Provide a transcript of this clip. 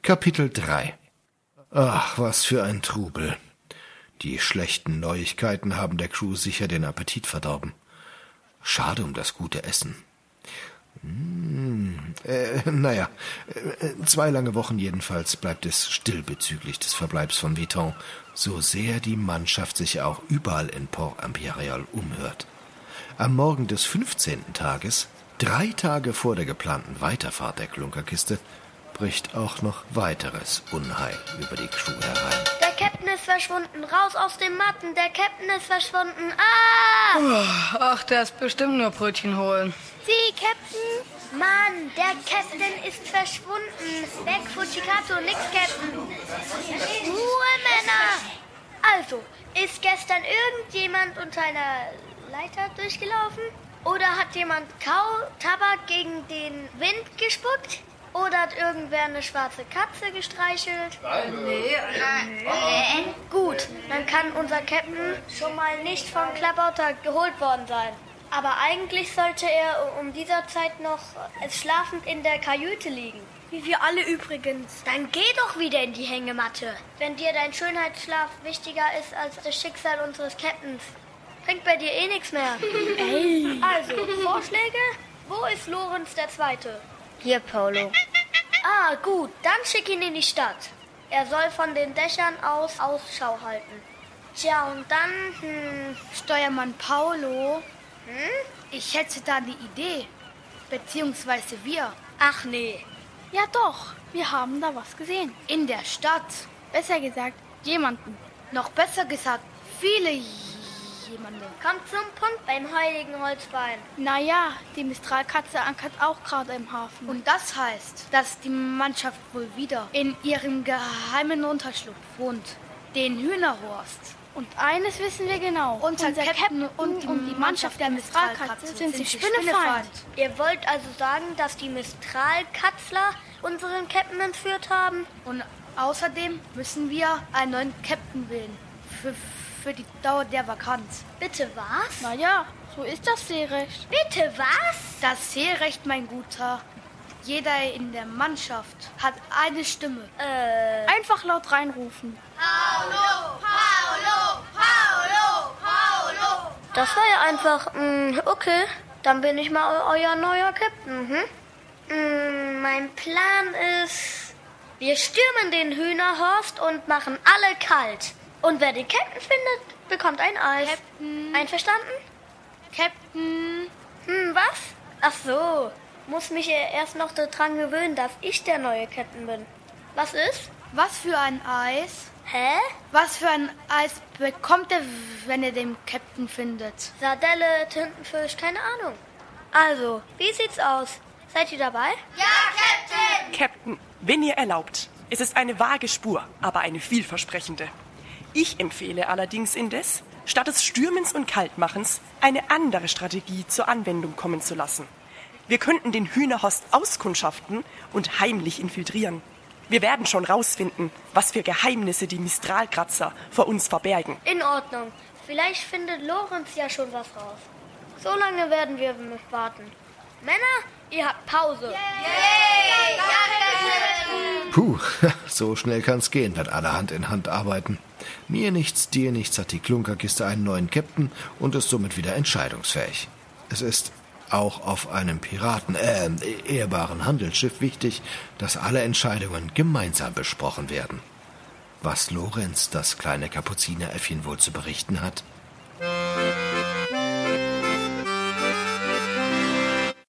Kapitel 3 Ach, was für ein Trubel. Die schlechten Neuigkeiten haben der Crew sicher den Appetit verdorben. Schade um das gute Essen. Hm, äh, naja, äh, zwei lange Wochen jedenfalls bleibt es still bezüglich des Verbleibs von Vuitton, so sehr die Mannschaft sich auch überall in Port Imperial umhört. Am Morgen des 15. Tages, drei Tage vor der geplanten Weiterfahrt der Klunkerkiste, bricht auch noch weiteres Unheil über die Crew herein. Der Captain ist verschwunden. Raus aus den Matten. Der Captain ist verschwunden. Ah! Ach, der ist bestimmt nur Brötchen holen. Sie, Captain? Mann, der Captain ist verschwunden. Weg, Fujikato, nix, Captain. Ruhe, Männer! Also, ist gestern irgendjemand unter einer Leiter durchgelaufen? Oder hat jemand Kau, Tabak gegen den Wind gespuckt? Oder hat irgendwer eine schwarze Katze gestreichelt? Nee, Äh, gut, dann kann unser Captain schon mal nicht vom Klabauter geholt worden sein. Aber eigentlich sollte er um dieser Zeit noch schlafend in der Kajüte liegen. Wie wir alle übrigens. Dann geh doch wieder in die Hängematte. Wenn dir dein Schönheitsschlaf wichtiger ist als das Schicksal unseres Captains, bringt bei dir eh nichts mehr. Ey. Also, Vorschläge? Wo ist Lorenz der Zweite? Hier, Paulo. Ah, gut, dann schick ihn in die Stadt. Er soll von den Dächern aus Ausschau halten. Tja, und dann, hm, Steuermann Paulo, hm? ich hätte da eine Idee. Beziehungsweise wir. Ach nee. Ja doch, wir haben da was gesehen. In der Stadt. Besser gesagt, jemanden. Noch besser gesagt, viele jemanden. Kommt zum Punkt beim heiligen Holzbein. Naja, die Mistralkatze ankert auch gerade im Hafen. Und das heißt, dass die Mannschaft wohl wieder in ihrem geheimen Unterschlupf wohnt. Den Hühnerhorst. Und eines wissen wir genau. Unser, Unser Captain und die, Mannschaft der Mistralkatze sind sich Spinnefeind. Ihr wollt also sagen, dass die Mistralkatzler unseren Captain entführt haben? Und außerdem müssen wir einen neuen Captain wählen. Für, für die Dauer der Vakanz. Bitte was? Naja, so ist das Seerecht. Bitte was? Das Seerecht, mein Guter. Jeder in der Mannschaft hat eine Stimme. Äh, Einfach laut reinrufen. das war ja einfach, mh, okay. Dann bin ich mal eu euer neuer Captain, hm? Mh, mein Plan ist, wir stürmen den Hühnerhorst und machen alle kalt. Und wer den Captain findet, bekommt ein Eis. Captain. Einverstanden? Captain. Hm, was? Ach so. Muss mich ja erst noch daran gewöhnen, dass ich der neue Captain bin. Was ist? Was für ein Eis? Hä? Was für ein Eis bekommt er, wenn er den Captain findet? Sardelle, Tintenfisch, keine Ahnung. Also, wie sieht's aus? Seid ihr dabei? Captain, wenn ihr erlaubt, es ist eine vage Spur, aber eine vielversprechende. Ich empfehle allerdings indes, statt des Stürmens und Kaltmachens eine andere Strategie zur Anwendung kommen zu lassen. Wir könnten den Hühnerhorst auskundschaften und heimlich infiltrieren. Wir werden schon rausfinden, was für Geheimnisse die Mistralkratzer vor uns verbergen. In Ordnung. Vielleicht findet Lorenz ja schon was raus. So lange werden wir warten. Männer, ihr habt Pause. Puh, so schnell kann's gehen, wenn alle Hand in Hand arbeiten. Mir nichts, dir nichts hat die Klunkerkiste einen neuen Captain und ist somit wieder entscheidungsfähig. Es ist auch auf einem Piraten, äh, ehrbaren Handelsschiff wichtig, dass alle Entscheidungen gemeinsam besprochen werden. Was Lorenz, das kleine Kapuzineräffchen, wohl zu berichten hat?